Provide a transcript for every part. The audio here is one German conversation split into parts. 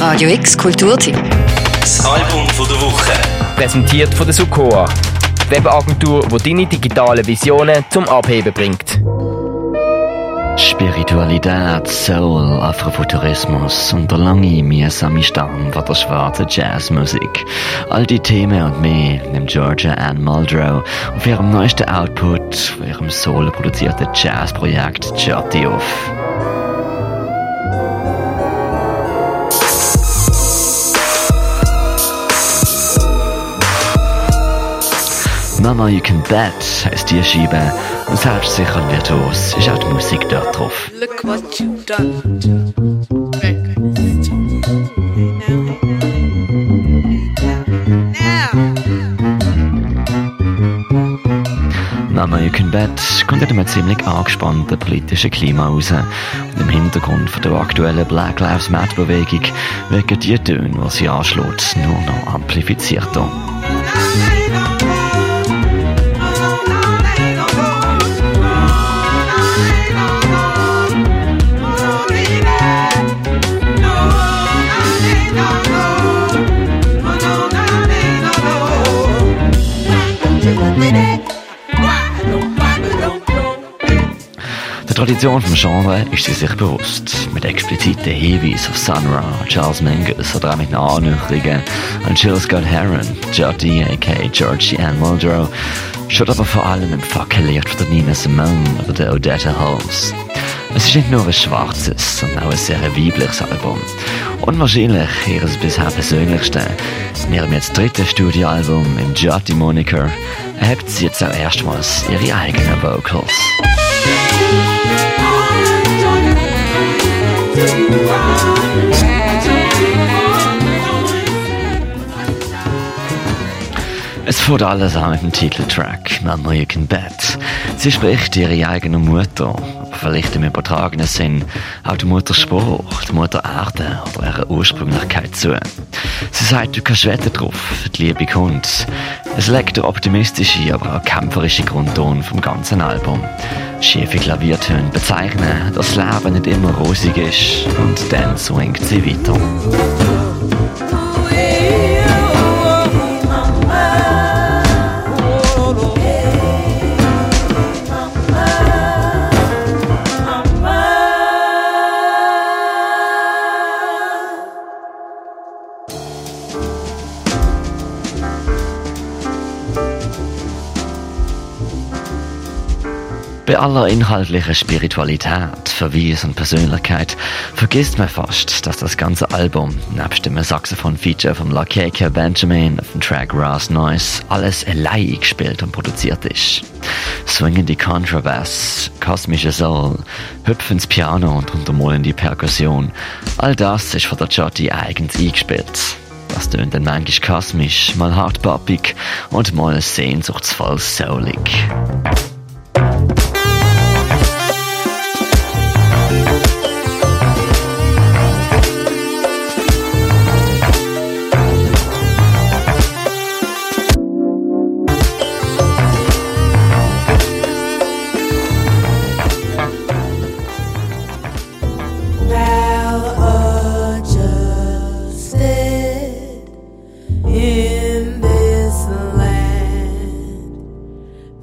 Radio X Kulturtipp. Das Album von der Woche. Präsentiert von der Sukoa. Webagentur, die deine digitalen Visionen zum Abheben bringt. Spiritualität, Soul, Afrofuturismus und der lange, mühsame Stamm von der schwarzen Jazzmusik. All die Themen und mehr nimmt Georgia Ann Muldrow auf ihrem neuesten Output, von ihrem solo produzierten Jazzprojekt Jotty auf. Mama You Can Bet heisst die Scheibe und selbstsicher und virtuos ist auch die Musik dort drauf. Look what you've done. Mama You Can Bet kommt in einem ziemlich angespannten politischen Klima raus. Und im Hintergrund von der aktuellen Black Lives Matter Bewegung wirken die Töne, die sie anschlägt, nur noch amplifizierter. Tradition vom Genre ist sie sich bewusst. Mit expliziten Hinweisen auf Sun Ra, Charles Mingus oder auch mit Annäherungen an Jill Scott Heron, Jody aka Georgie Ann Muldrow, schaut aber vor allem im Fackeliert von der Nina Simone oder der Odetta Holmes. Es ist nicht nur ein schwarzes, sondern auch ein sehr weibliches Album. Und wahrscheinlich ihr bisher persönlichste. In ihrem jetzt dritten Studioalbum im Jotty Moniker erhebt sie jetzt auch erstmals ihre eigenen Vocals. Es fängt alles an mit dem Titeltrack Mama You Can Bet. Sie spricht ihre eigene Mutter, aber vielleicht im übertragenen Sinn auch die Mutterspruch, die Mutter Erde oder ihre Ursprünglichkeit zu. Sagt, du kannst wetten drauf, die Liebe kommt. Es legt der optimistische, aber auch kämpferische Grundton vom ganzen Album. Schiefe Klaviertöne bezeichnen, dass das Leben nicht immer rosig ist und dann swingt sie weiter. Bei aller inhaltlichen Spiritualität, Verweis und Persönlichkeit vergisst man fast, dass das ganze Album, nebst dem Saxophon-Feature von Lakeka Benjamin auf dem Track Ras Noise, alles allein gespielt und produziert ist. Swingende Contrabass, kosmische Soul, hüpfendes Piano und untermalende Perkussion, all das ist von der Jotty eigens eingespielt. Das tönt dann manchmal kosmisch, mal hart poppig und mal sehnsuchtsvoll soulig.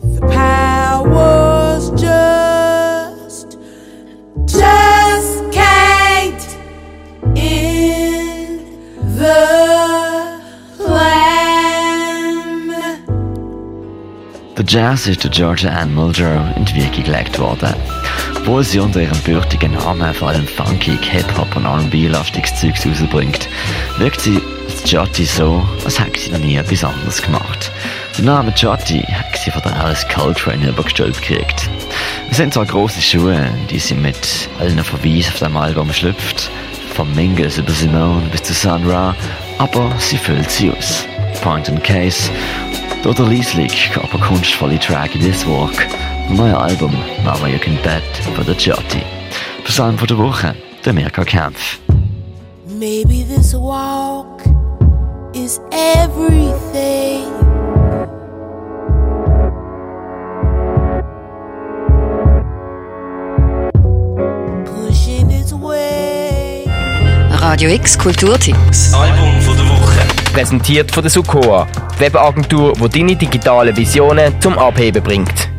The powers just, just can't in the land. Der Jazz ist der Georgia Ann Muldrow in die Wiege gelegt worden. Obwohl sie unter ihrem bürtigen Namen vor allem funkig, Hip-Hop und R&B-lastiges Zeugs rausbringt, wirkt sie als Jotty so, als hätte sie noch nie etwas anderes gemacht. Den Namen Jotty hat sie von der Alice Coltrane übergestellt gekriegt. Es sind zwar grosse Schuhe, die sie mit allen Verweisen auf dem Album schlüpft, vom Mingus über Simone bis zu Sun Ra, aber sie füllt sie aus. Point and Case, oder leislich, aber kunstvolle Track in this Walk, neuer Album Mama You Can Bet von der Jotty. Psalm von der Woche, der Mirka Kempf. Maybe this walk is everything. Radio X Kulturtipp. Das Album von der Woche. Präsentiert von der Sukoa, die Webagentur, die deine digitalen Visionen zum Abheben bringt.